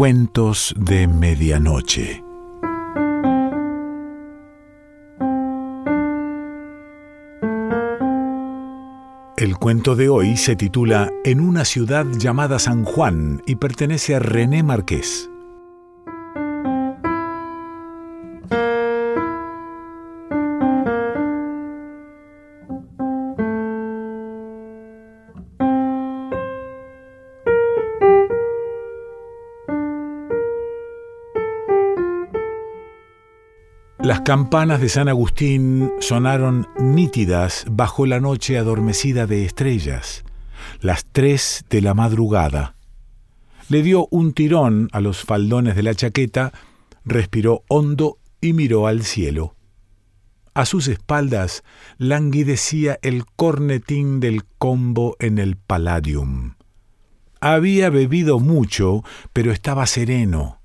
Cuentos de Medianoche. El cuento de hoy se titula En una ciudad llamada San Juan y pertenece a René Marqués. Las campanas de San Agustín sonaron nítidas bajo la noche adormecida de estrellas, las tres de la madrugada. Le dio un tirón a los faldones de la chaqueta, respiró hondo y miró al cielo. A sus espaldas languidecía el cornetín del combo en el Palladium. Había bebido mucho, pero estaba sereno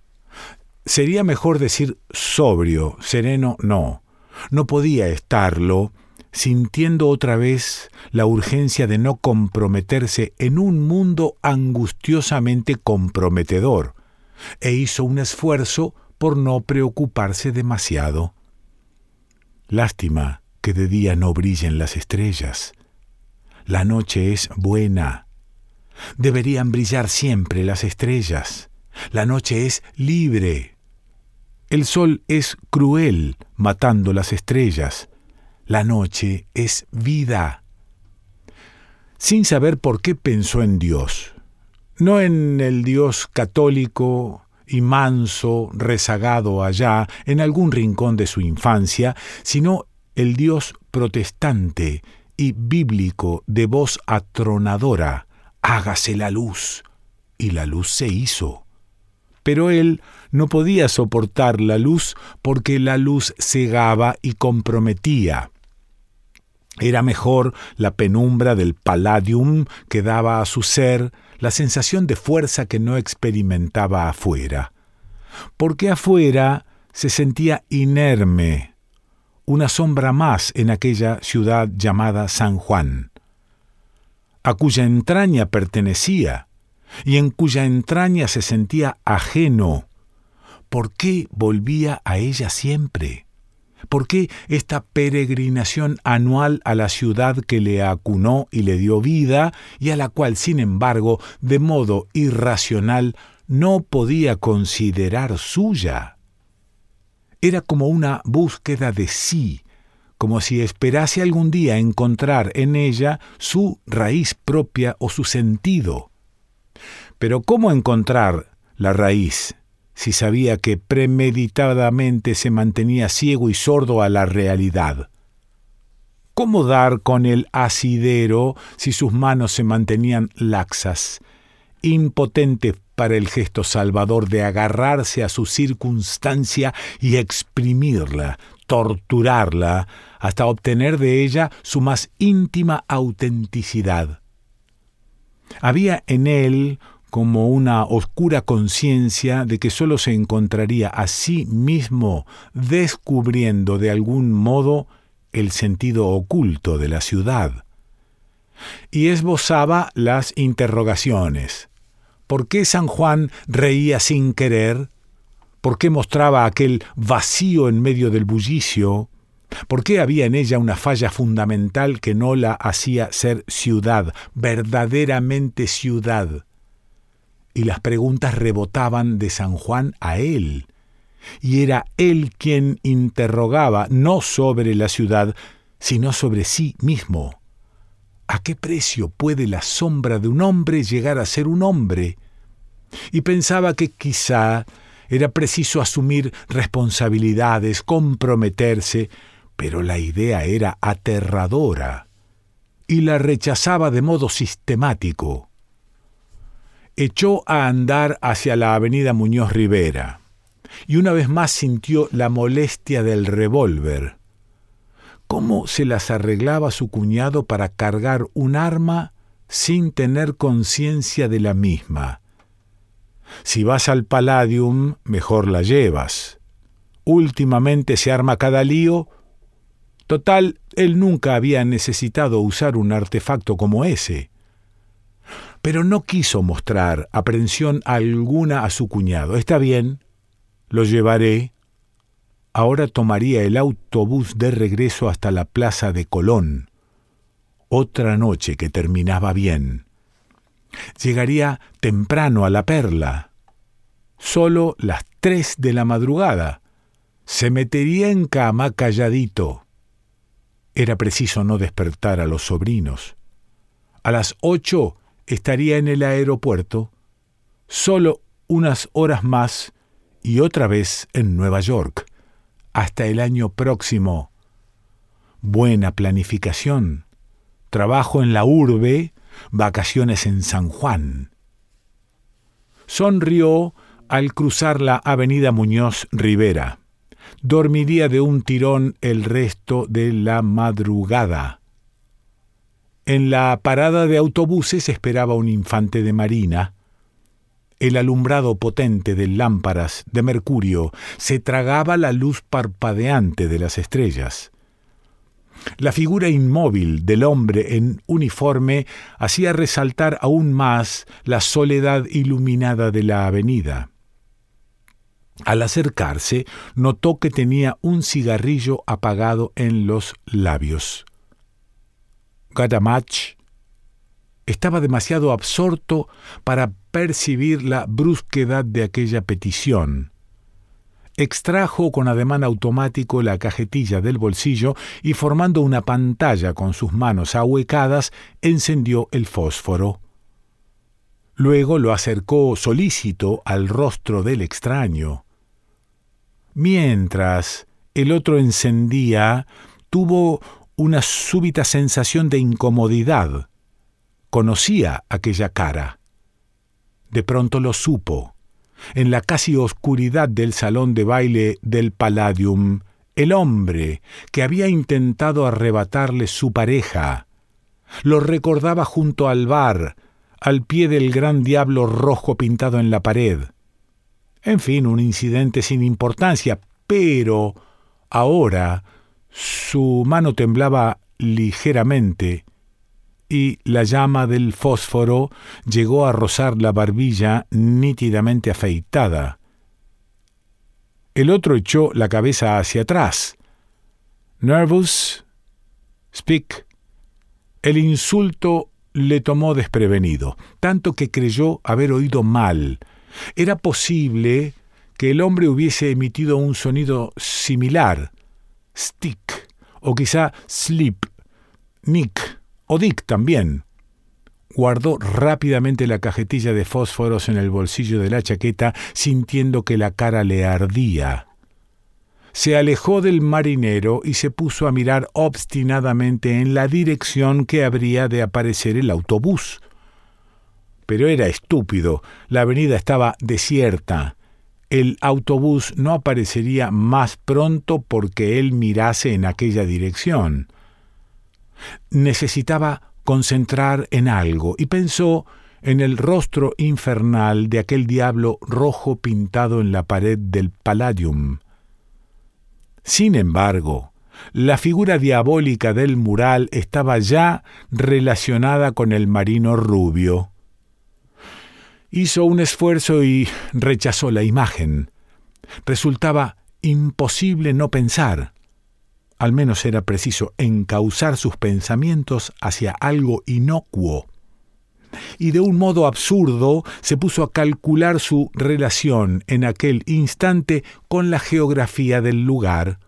Sería mejor decir sobrio, sereno no. No podía estarlo, sintiendo otra vez la urgencia de no comprometerse en un mundo angustiosamente comprometedor, e hizo un esfuerzo por no preocuparse demasiado. Lástima que de día no brillen las estrellas. La noche es buena. Deberían brillar siempre las estrellas. La noche es libre. El sol es cruel, matando las estrellas. La noche es vida. Sin saber por qué pensó en Dios. No en el Dios católico y manso, rezagado allá, en algún rincón de su infancia, sino el Dios protestante y bíblico de voz atronadora, hágase la luz. Y la luz se hizo pero él no podía soportar la luz porque la luz cegaba y comprometía. Era mejor la penumbra del palladium que daba a su ser la sensación de fuerza que no experimentaba afuera. Porque afuera se sentía inerme, una sombra más en aquella ciudad llamada San Juan, a cuya entraña pertenecía, y en cuya entraña se sentía ajeno. ¿Por qué volvía a ella siempre? ¿Por qué esta peregrinación anual a la ciudad que le acunó y le dio vida y a la cual, sin embargo, de modo irracional, no podía considerar suya? Era como una búsqueda de sí, como si esperase algún día encontrar en ella su raíz propia o su sentido. Pero ¿cómo encontrar la raíz si sabía que premeditadamente se mantenía ciego y sordo a la realidad? ¿Cómo dar con el asidero si sus manos se mantenían laxas, impotentes para el gesto salvador de agarrarse a su circunstancia y exprimirla, torturarla, hasta obtener de ella su más íntima autenticidad? Había en él como una oscura conciencia de que sólo se encontraría a sí mismo descubriendo de algún modo el sentido oculto de la ciudad. Y esbozaba las interrogaciones. ¿Por qué San Juan reía sin querer? ¿Por qué mostraba aquel vacío en medio del bullicio? ¿Por qué había en ella una falla fundamental que no la hacía ser ciudad, verdaderamente ciudad? Y las preguntas rebotaban de San Juan a él. Y era él quien interrogaba no sobre la ciudad, sino sobre sí mismo. ¿A qué precio puede la sombra de un hombre llegar a ser un hombre? Y pensaba que quizá era preciso asumir responsabilidades, comprometerse, pero la idea era aterradora y la rechazaba de modo sistemático echó a andar hacia la avenida Muñoz Rivera y una vez más sintió la molestia del revólver. ¿Cómo se las arreglaba su cuñado para cargar un arma sin tener conciencia de la misma? Si vas al Palladium, mejor la llevas. Últimamente se arma cada lío. Total, él nunca había necesitado usar un artefacto como ese. Pero no quiso mostrar aprensión alguna a su cuñado. Está bien, lo llevaré. Ahora tomaría el autobús de regreso hasta la plaza de Colón. Otra noche que terminaba bien. Llegaría temprano a la perla. Solo las tres de la madrugada. Se metería en cama calladito. Era preciso no despertar a los sobrinos. A las ocho estaría en el aeropuerto, solo unas horas más y otra vez en Nueva York, hasta el año próximo. Buena planificación, trabajo en la urbe, vacaciones en San Juan. Sonrió al cruzar la avenida Muñoz Rivera. Dormiría de un tirón el resto de la madrugada. En la parada de autobuses esperaba un infante de marina. El alumbrado potente de lámparas de mercurio se tragaba la luz parpadeante de las estrellas. La figura inmóvil del hombre en uniforme hacía resaltar aún más la soledad iluminada de la avenida. Al acercarse, notó que tenía un cigarrillo apagado en los labios. Gadamach estaba demasiado absorto para percibir la brusquedad de aquella petición. Extrajo con ademán automático la cajetilla del bolsillo y formando una pantalla con sus manos ahuecadas, encendió el fósforo. Luego lo acercó solícito al rostro del extraño. Mientras el otro encendía, tuvo una súbita sensación de incomodidad. Conocía aquella cara. De pronto lo supo. En la casi oscuridad del salón de baile del Palladium, el hombre que había intentado arrebatarle su pareja, lo recordaba junto al bar, al pie del gran diablo rojo pintado en la pared. En fin, un incidente sin importancia, pero ahora su mano temblaba ligeramente y la llama del fósforo llegó a rozar la barbilla nítidamente afeitada. El otro echó la cabeza hacia atrás. Nervous? Speak. El insulto le tomó desprevenido, tanto que creyó haber oído mal. Era posible que el hombre hubiese emitido un sonido similar, Stick, o quizá Sleep, Nick o Dick también. Guardó rápidamente la cajetilla de fósforos en el bolsillo de la chaqueta, sintiendo que la cara le ardía. Se alejó del marinero y se puso a mirar obstinadamente en la dirección que habría de aparecer el autobús. Pero era estúpido, la avenida estaba desierta el autobús no aparecería más pronto porque él mirase en aquella dirección. Necesitaba concentrar en algo y pensó en el rostro infernal de aquel diablo rojo pintado en la pared del Palladium. Sin embargo, la figura diabólica del mural estaba ya relacionada con el marino rubio. Hizo un esfuerzo y rechazó la imagen. Resultaba imposible no pensar. Al menos era preciso encauzar sus pensamientos hacia algo inocuo. Y de un modo absurdo se puso a calcular su relación en aquel instante con la geografía del lugar.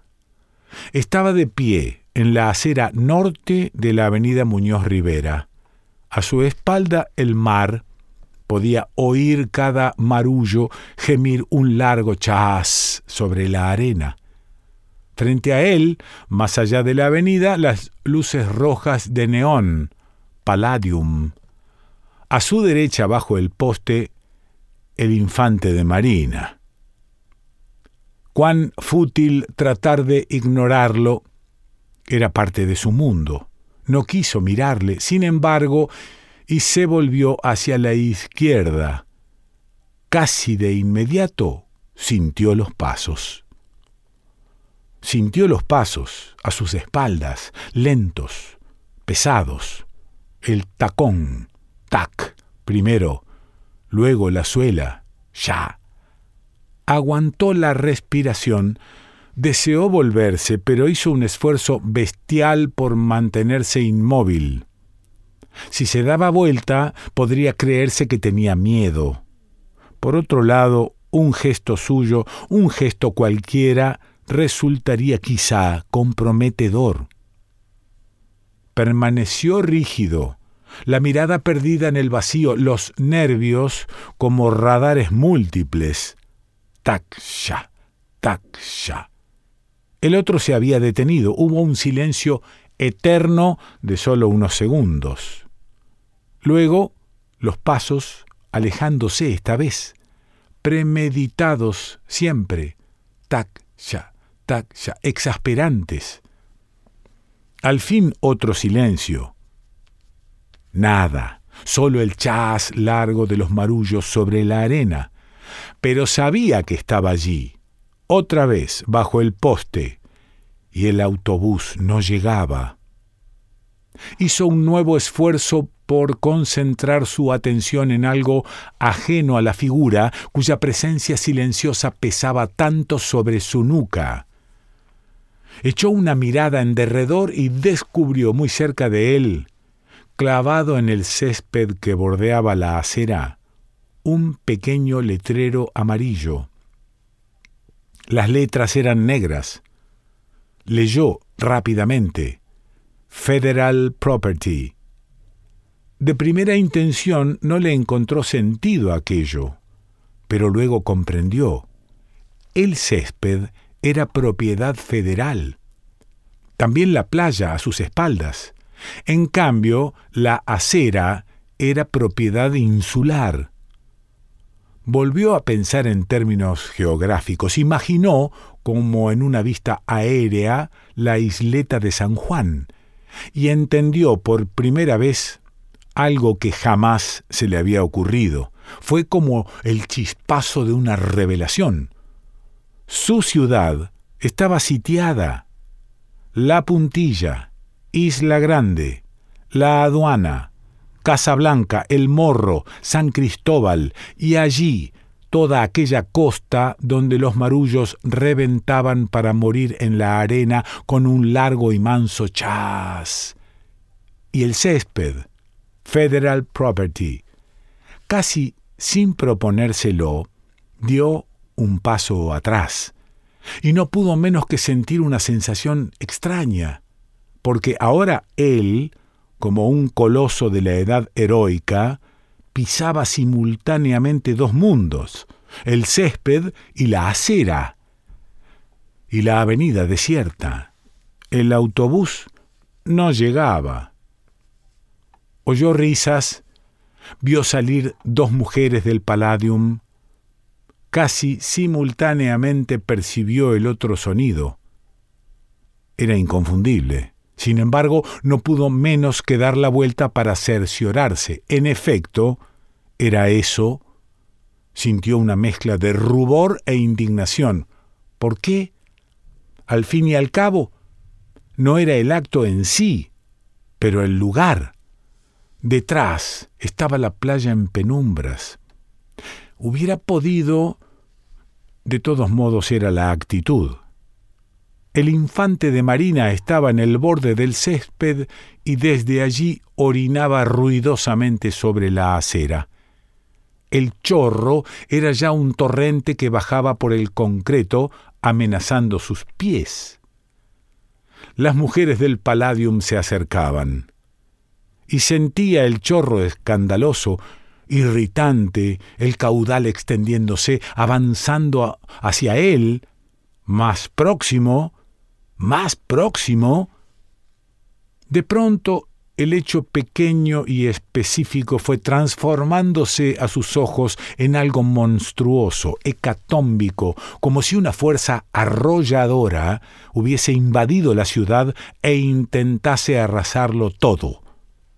Estaba de pie en la acera norte de la avenida Muñoz Rivera. A su espalda el mar, podía oír cada marullo gemir un largo chas sobre la arena. Frente a él, más allá de la avenida, las luces rojas de neón, Palladium. A su derecha, bajo el poste, el infante de Marina. Cuán fútil tratar de ignorarlo. Era parte de su mundo. No quiso mirarle. Sin embargo, y se volvió hacia la izquierda. Casi de inmediato sintió los pasos. Sintió los pasos a sus espaldas, lentos, pesados, el tacón, tac, primero, luego la suela, ya. Aguantó la respiración, deseó volverse, pero hizo un esfuerzo bestial por mantenerse inmóvil. Si se daba vuelta, podría creerse que tenía miedo. Por otro lado, un gesto suyo, un gesto cualquiera, resultaría quizá comprometedor. Permaneció rígido, la mirada perdida en el vacío, los nervios como radares múltiples. Tac, ya, tac, ya. El otro se había detenido, hubo un silencio eterno de solo unos segundos. Luego, los pasos, alejándose esta vez, premeditados siempre, tac, ya, tac, ya, exasperantes. Al fin otro silencio. Nada, solo el chas largo de los marullos sobre la arena. Pero sabía que estaba allí, otra vez bajo el poste, y el autobús no llegaba. Hizo un nuevo esfuerzo por concentrar su atención en algo ajeno a la figura cuya presencia silenciosa pesaba tanto sobre su nuca. Echó una mirada en derredor y descubrió muy cerca de él, clavado en el césped que bordeaba la acera, un pequeño letrero amarillo. Las letras eran negras. Leyó rápidamente Federal Property. De primera intención no le encontró sentido aquello, pero luego comprendió. El césped era propiedad federal. También la playa a sus espaldas. En cambio, la acera era propiedad insular. Volvió a pensar en términos geográficos. Imaginó, como en una vista aérea, la isleta de San Juan, y entendió por primera vez algo que jamás se le había ocurrido. Fue como el chispazo de una revelación. Su ciudad estaba sitiada. La Puntilla, Isla Grande, La Aduana, Casablanca, El Morro, San Cristóbal y allí toda aquella costa donde los marullos reventaban para morir en la arena con un largo y manso chas. Y el césped, Federal Property, casi sin proponérselo, dio un paso atrás, y no pudo menos que sentir una sensación extraña porque ahora él, como un coloso de la edad heroica, pisaba simultáneamente dos mundos, el césped y la acera, y la avenida desierta. El autobús no llegaba. Oyó risas, vio salir dos mujeres del Palladium, casi simultáneamente percibió el otro sonido. Era inconfundible. Sin embargo, no pudo menos que dar la vuelta para cerciorarse. En efecto, era eso. Sintió una mezcla de rubor e indignación. ¿Por qué? Al fin y al cabo, no era el acto en sí, pero el lugar. Detrás estaba la playa en penumbras. Hubiera podido... De todos modos era la actitud. El infante de Marina estaba en el borde del césped y desde allí orinaba ruidosamente sobre la acera. El chorro era ya un torrente que bajaba por el concreto amenazando sus pies. Las mujeres del Palladium se acercaban. Y sentía el chorro escandaloso, irritante, el caudal extendiéndose, avanzando hacia él, más próximo, más próximo, de pronto el hecho pequeño y específico fue transformándose a sus ojos en algo monstruoso, hecatómbico, como si una fuerza arrolladora hubiese invadido la ciudad e intentase arrasarlo todo,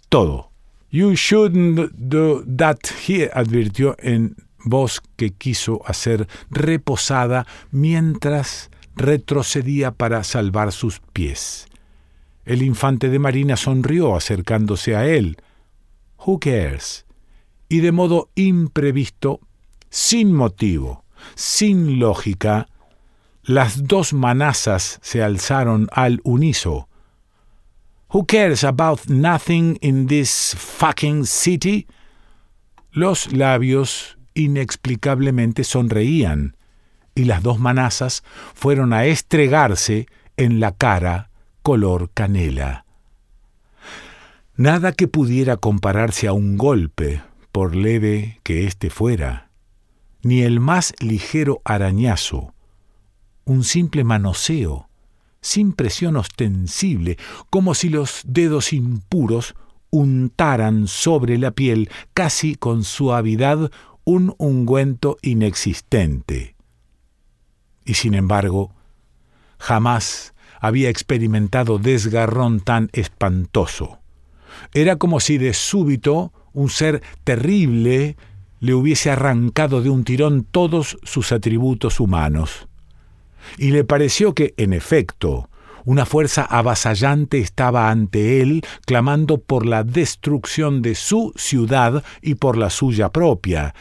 todo. You shouldn't do that here, advirtió en voz que quiso hacer reposada mientras retrocedía para salvar sus pies. El infante de Marina sonrió acercándose a él. Who cares? y de modo imprevisto, sin motivo, sin lógica, las dos manazas se alzaron al uniso. Who cares about nothing in this fucking city? Los labios inexplicablemente sonreían, y las dos manazas fueron a estregarse en la cara color canela. Nada que pudiera compararse a un golpe, por leve que éste fuera, ni el más ligero arañazo, un simple manoseo, sin presión ostensible, como si los dedos impuros untaran sobre la piel casi con suavidad un ungüento inexistente. Y sin embargo, jamás había experimentado desgarrón tan espantoso. Era como si de súbito un ser terrible le hubiese arrancado de un tirón todos sus atributos humanos. Y le pareció que, en efecto, una fuerza avasallante estaba ante él, clamando por la destrucción de su ciudad y por la suya propia,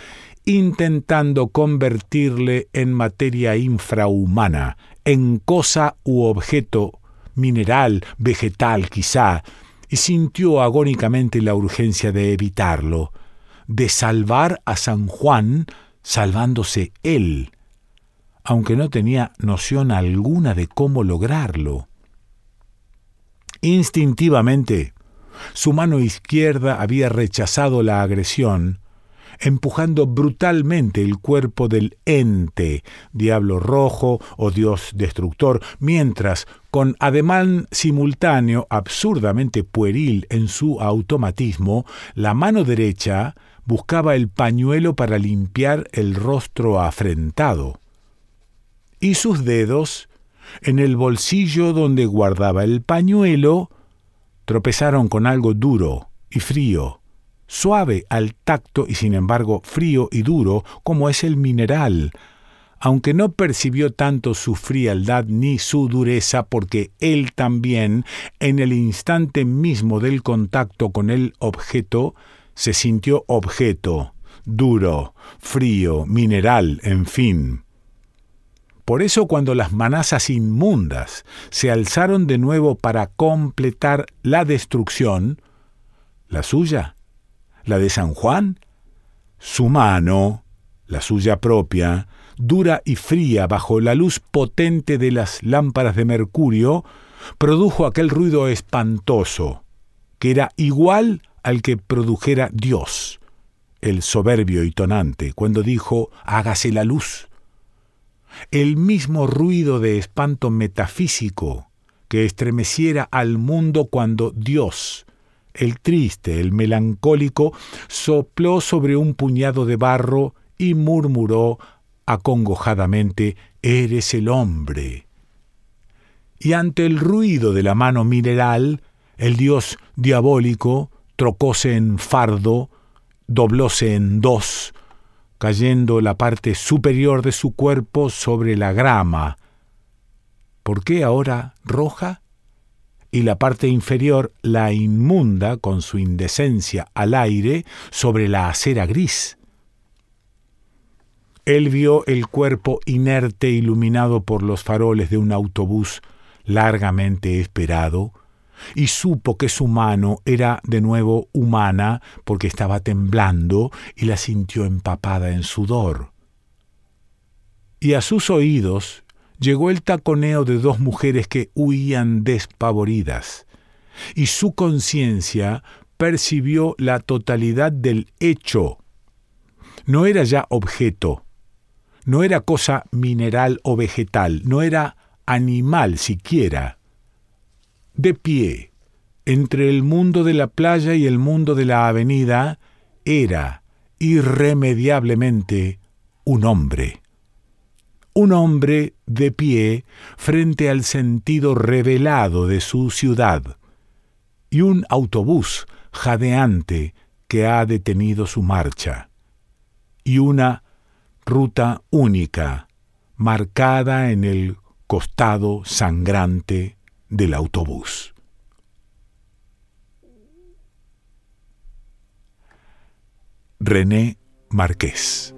intentando convertirle en materia infrahumana, en cosa u objeto mineral, vegetal quizá, y sintió agónicamente la urgencia de evitarlo, de salvar a San Juan salvándose él, aunque no tenía noción alguna de cómo lograrlo. Instintivamente, su mano izquierda había rechazado la agresión, empujando brutalmente el cuerpo del ente, diablo rojo o dios destructor, mientras, con ademán simultáneo absurdamente pueril en su automatismo, la mano derecha buscaba el pañuelo para limpiar el rostro afrentado. Y sus dedos, en el bolsillo donde guardaba el pañuelo, tropezaron con algo duro y frío, suave al tacto y sin embargo frío y duro como es el mineral, aunque no percibió tanto su frialdad ni su dureza porque él también, en el instante mismo del contacto con el objeto, se sintió objeto, duro, frío, mineral, en fin. Por eso cuando las manazas inmundas se alzaron de nuevo para completar la destrucción, la suya, la de San Juan, su mano, la suya propia, dura y fría bajo la luz potente de las lámparas de mercurio, produjo aquel ruido espantoso, que era igual al que produjera Dios, el soberbio y tonante, cuando dijo, hágase la luz. El mismo ruido de espanto metafísico que estremeciera al mundo cuando Dios, el triste, el melancólico, sopló sobre un puñado de barro y murmuró acongojadamente, Eres el hombre. Y ante el ruido de la mano mineral, el dios diabólico trocóse en fardo, doblóse en dos, cayendo la parte superior de su cuerpo sobre la grama. ¿Por qué ahora roja? Y la parte inferior la inmunda con su indecencia al aire sobre la acera gris. Él vio el cuerpo inerte iluminado por los faroles de un autobús largamente esperado, y supo que su mano era de nuevo humana porque estaba temblando y la sintió empapada en sudor. Y a sus oídos llegó el taconeo de dos mujeres que huían despavoridas, y su conciencia percibió la totalidad del hecho. No era ya objeto, no era cosa mineral o vegetal, no era animal siquiera. De pie, entre el mundo de la playa y el mundo de la avenida, era irremediablemente un hombre un hombre de pie frente al sentido revelado de su ciudad, y un autobús jadeante que ha detenido su marcha, y una ruta única, marcada en el costado sangrante del autobús. René Marqués.